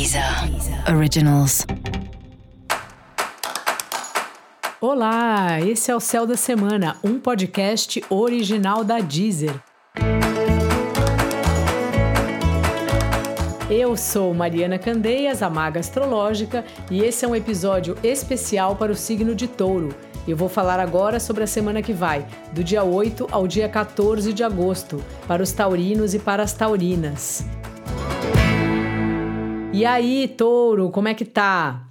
Deezer Originals. Olá, esse é o Céu da Semana, um podcast original da Deezer. Eu sou Mariana Candeias, a Maga Astrológica, e esse é um episódio especial para o signo de Touro. Eu vou falar agora sobre a semana que vai, do dia 8 ao dia 14 de agosto, para os taurinos e para as taurinas. E aí, touro, como é que tá?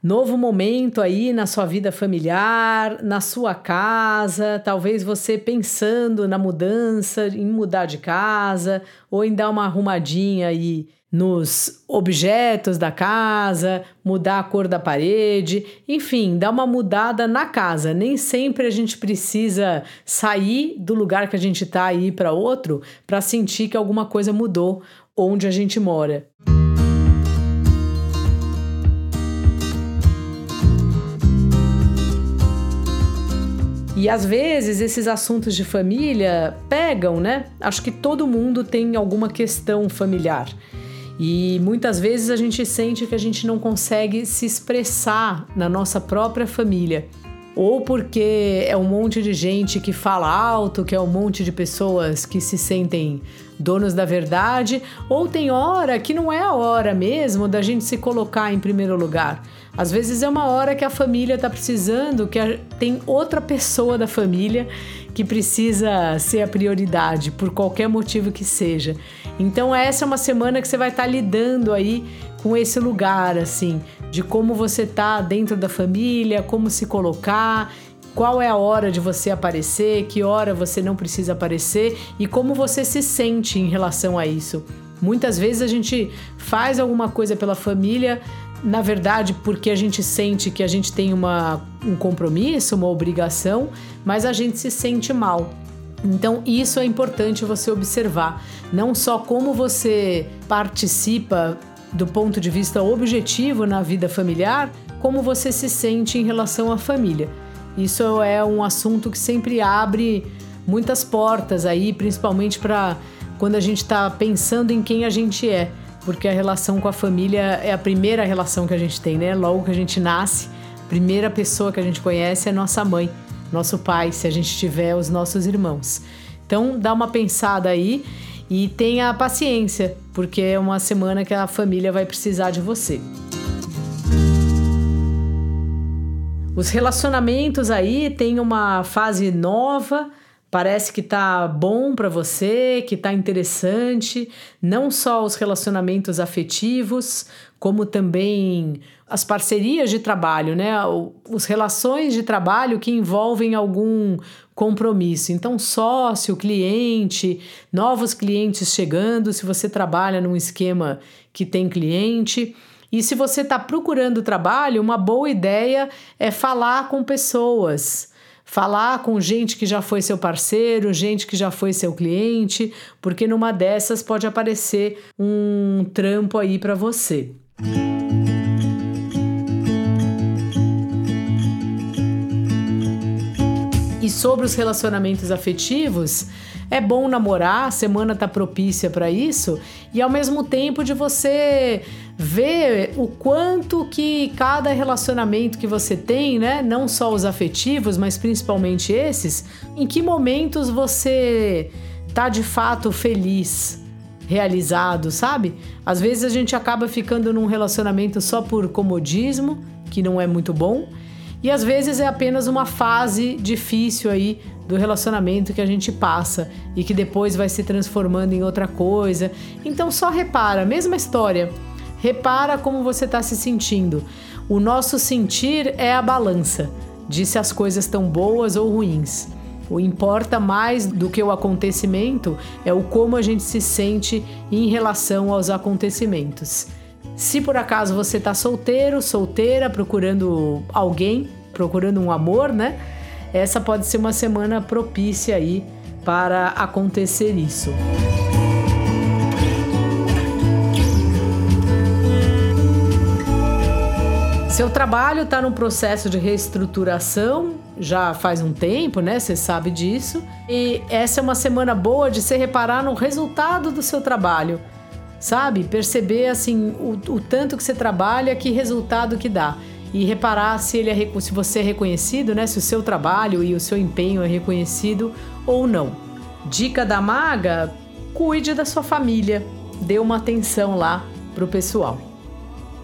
Novo momento aí na sua vida familiar, na sua casa, talvez você pensando na mudança, em mudar de casa, ou em dar uma arrumadinha aí nos objetos da casa, mudar a cor da parede, enfim, dar uma mudada na casa. Nem sempre a gente precisa sair do lugar que a gente está aí para outro para sentir que alguma coisa mudou onde a gente mora. E às vezes esses assuntos de família pegam, né? Acho que todo mundo tem alguma questão familiar. E muitas vezes a gente sente que a gente não consegue se expressar na nossa própria família. Ou porque é um monte de gente que fala alto, que é um monte de pessoas que se sentem donos da verdade, ou tem hora que não é a hora mesmo da gente se colocar em primeiro lugar. Às vezes é uma hora que a família está precisando, que tem outra pessoa da família que precisa ser a prioridade, por qualquer motivo que seja. Então, essa é uma semana que você vai estar tá lidando aí com esse lugar, assim, de como você tá dentro da família, como se colocar qual é a hora de você aparecer, que hora você não precisa aparecer e como você se sente em relação a isso. Muitas vezes a gente faz alguma coisa pela família na verdade, porque a gente sente que a gente tem uma, um compromisso, uma obrigação, mas a gente se sente mal. Então, isso é importante você observar, não só como você participa do ponto de vista objetivo na vida familiar, como você se sente em relação à família. Isso é um assunto que sempre abre muitas portas aí, principalmente para quando a gente está pensando em quem a gente é porque a relação com a família é a primeira relação que a gente tem, né? Logo que a gente nasce, a primeira pessoa que a gente conhece é nossa mãe, nosso pai, se a gente tiver os nossos irmãos. Então, dá uma pensada aí e tenha paciência, porque é uma semana que a família vai precisar de você. Os relacionamentos aí têm uma fase nova Parece que tá bom para você, que tá interessante, não só os relacionamentos afetivos, como também as parcerias de trabalho, né? Os relações de trabalho que envolvem algum compromisso. Então, sócio, cliente, novos clientes chegando, se você trabalha num esquema que tem cliente. E se você está procurando trabalho, uma boa ideia é falar com pessoas falar com gente que já foi seu parceiro, gente que já foi seu cliente, porque numa dessas pode aparecer um trampo aí para você. E sobre os relacionamentos afetivos, é bom namorar, a semana tá propícia para isso, e ao mesmo tempo de você ver o quanto que cada relacionamento que você tem, né, não só os afetivos, mas principalmente esses, em que momentos você tá de fato feliz, realizado, sabe? Às vezes a gente acaba ficando num relacionamento só por comodismo, que não é muito bom, e às vezes é apenas uma fase difícil aí do relacionamento que a gente passa e que depois vai se transformando em outra coisa. Então só repara, mesma história Repara como você está se sentindo. O nosso sentir é a balança de se as coisas estão boas ou ruins. O importa mais do que o acontecimento é o como a gente se sente em relação aos acontecimentos. Se por acaso você está solteiro, solteira, procurando alguém, procurando um amor, né? Essa pode ser uma semana propícia aí para acontecer isso. Seu trabalho está num processo de reestruturação já faz um tempo, né? Você sabe disso. E essa é uma semana boa de se reparar no resultado do seu trabalho. sabe? Perceber assim o, o tanto que você trabalha, que resultado que dá e reparar se ele é se você é reconhecido, né? Se o seu trabalho e o seu empenho é reconhecido ou não. Dica da maga: cuide da sua família, dê uma atenção lá pro pessoal.